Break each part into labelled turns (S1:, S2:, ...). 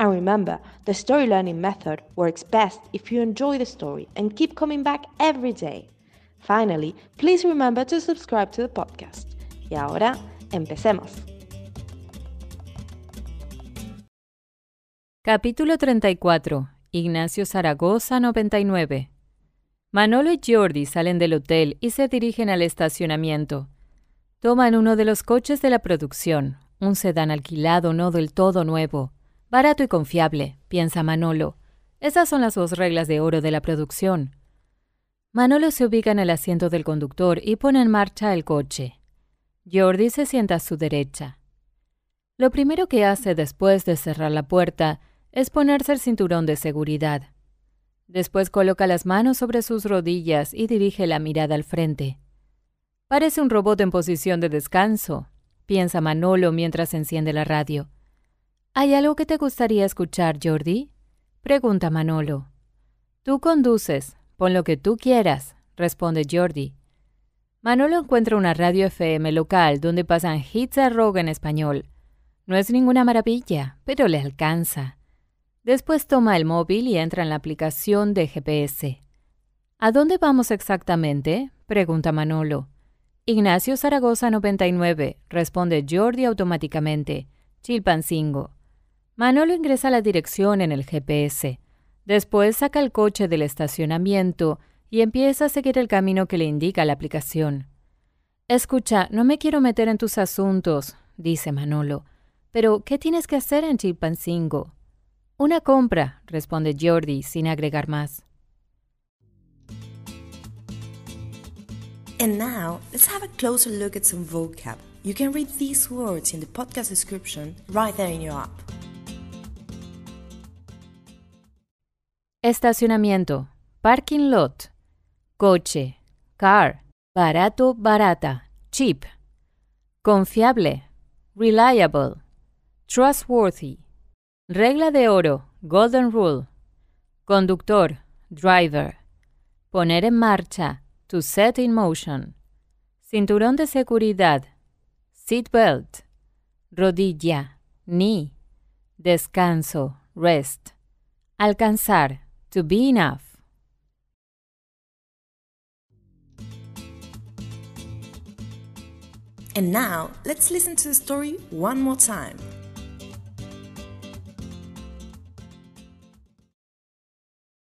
S1: And remember, the story learning method works best if you enjoy the story and keep coming back every day. Finally, please remember to subscribe to the podcast. Y ahora, empecemos.
S2: Capítulo 34. Ignacio Zaragoza 99. Manolo y Jordi salen del hotel y se dirigen al estacionamiento. Toman uno de los coches de la producción, un sedán alquilado no del todo nuevo. Barato y confiable, piensa Manolo. Esas son las dos reglas de oro de la producción. Manolo se ubica en el asiento del conductor y pone en marcha el coche. Jordi se sienta a su derecha. Lo primero que hace después de cerrar la puerta es ponerse el cinturón de seguridad. Después coloca las manos sobre sus rodillas y dirige la mirada al frente. Parece un robot en posición de descanso, piensa Manolo mientras enciende la radio. ¿Hay algo que te gustaría escuchar, Jordi? Pregunta Manolo. Tú conduces, pon lo que tú quieras, responde Jordi. Manolo encuentra una radio FM local donde pasan hits a rock en español. No es ninguna maravilla, pero le alcanza. Después toma el móvil y entra en la aplicación de GPS. ¿A dónde vamos exactamente? pregunta Manolo. Ignacio Zaragoza 99, responde Jordi automáticamente. Chilpancingo. Manolo ingresa la dirección en el GPS. Después saca el coche del estacionamiento y empieza a seguir el camino que le indica la aplicación. Escucha, no me quiero meter en tus asuntos, dice Manolo. Pero, ¿qué tienes que hacer en Chilpancingo? Una compra, responde Jordi sin agregar más.
S3: And now, let's have a closer look at some vocab. You can read these words in the podcast description right there in your app.
S2: Estacionamiento, parking lot, coche, car, barato, barata, cheap, confiable, reliable, trustworthy, regla de oro, golden rule, conductor, driver, poner en marcha, to set in motion, cinturón de seguridad, seat belt, rodilla, knee, descanso, rest, alcanzar, to be enough.
S3: And now, let's listen to the story one more time.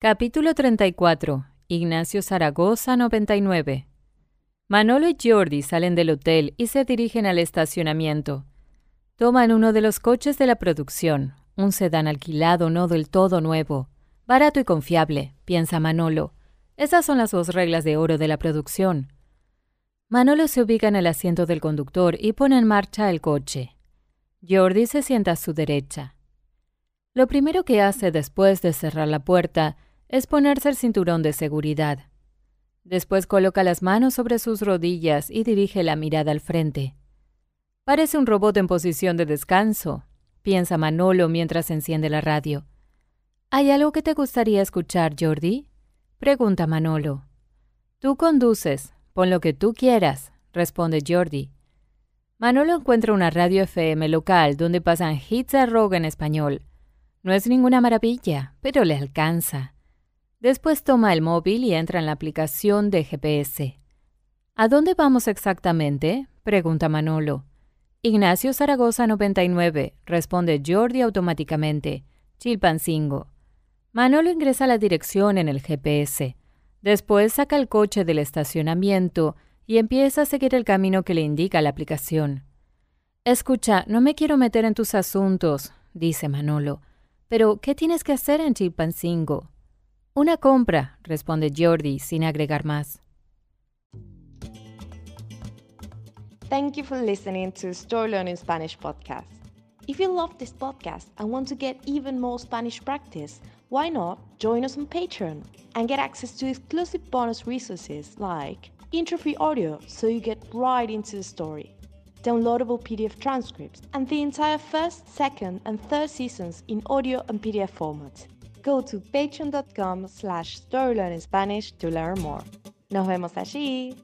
S2: Capítulo 34. Ignacio Zaragoza 99. Manolo y Jordi salen del hotel y se dirigen al estacionamiento. Toman uno de los coches de la producción, un sedán alquilado no del todo nuevo. Barato y confiable, piensa Manolo. Esas son las dos reglas de oro de la producción. Manolo se ubica en el asiento del conductor y pone en marcha el coche. Jordi se sienta a su derecha. Lo primero que hace después de cerrar la puerta es ponerse el cinturón de seguridad. Después coloca las manos sobre sus rodillas y dirige la mirada al frente. Parece un robot en posición de descanso, piensa Manolo mientras enciende la radio. ¿Hay algo que te gustaría escuchar, Jordi? pregunta Manolo. Tú conduces, pon lo que tú quieras, responde Jordi. Manolo encuentra una radio FM local donde pasan hits a rock en español. No es ninguna maravilla, pero le alcanza. Después toma el móvil y entra en la aplicación de GPS. ¿A dónde vamos exactamente? pregunta Manolo. Ignacio Zaragoza 99, responde Jordi automáticamente. Chilpancingo. Manolo ingresa la dirección en el GPS. Después saca el coche del estacionamiento y empieza a seguir el camino que le indica la aplicación. Escucha, no me quiero meter en tus asuntos, dice Manolo, pero ¿qué tienes que hacer en Chilpancingo? Una compra, responde Jordi sin agregar más.
S1: Thank you for listening to Story Learning Spanish podcast. If you love this podcast and want to get even more Spanish practice, why not join us on Patreon and get access to exclusive bonus resources like intro-free audio so you get right into the story, downloadable PDF transcripts, and the entire first, second, and third seasons in audio and PDF format. Go to patreon.com slash storylearningspanish to learn more. Nos vemos allí.